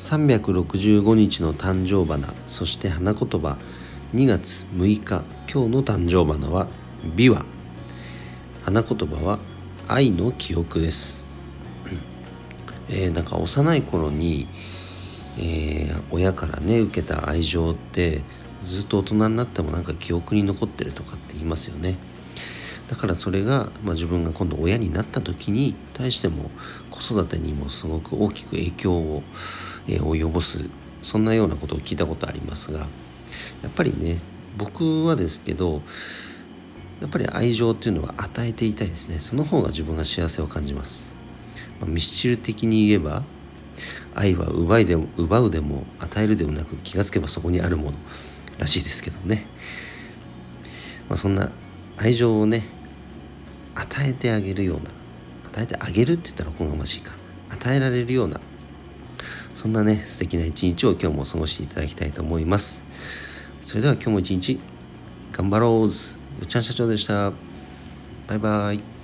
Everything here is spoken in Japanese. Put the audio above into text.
365日の誕生花そして花言葉2月6日今日の誕生花は美和。花言葉は愛の記憶です、えー、なんか幼い頃に、えー、親からね受けた愛情ってずっと大人になってもなんか記憶に残ってるとかって言いますよね。だからそれが、まあ、自分が今度親になった時に対しても子育てにもすごく大きく影響を、えー、及ぼすそんなようなことを聞いたことありますがやっぱりね僕はですけどやっぱり愛情っていうのは与えていたいですね。その方が自分が幸せを感じます、まあ、ミスチル的に言えば愛は奪いでも奪うでも与えるでもなく気がつけばそこにあるものらしいですけどね、まあ、そんな愛情をね与えてあげるような与えてあげるって言ったらおこがましいか。与えられるようなそんなね素敵な一日を今日も過ごしていただきたいと思います。それでは今日も一日頑張ろう。よっちゃん社長でした。バイバイ。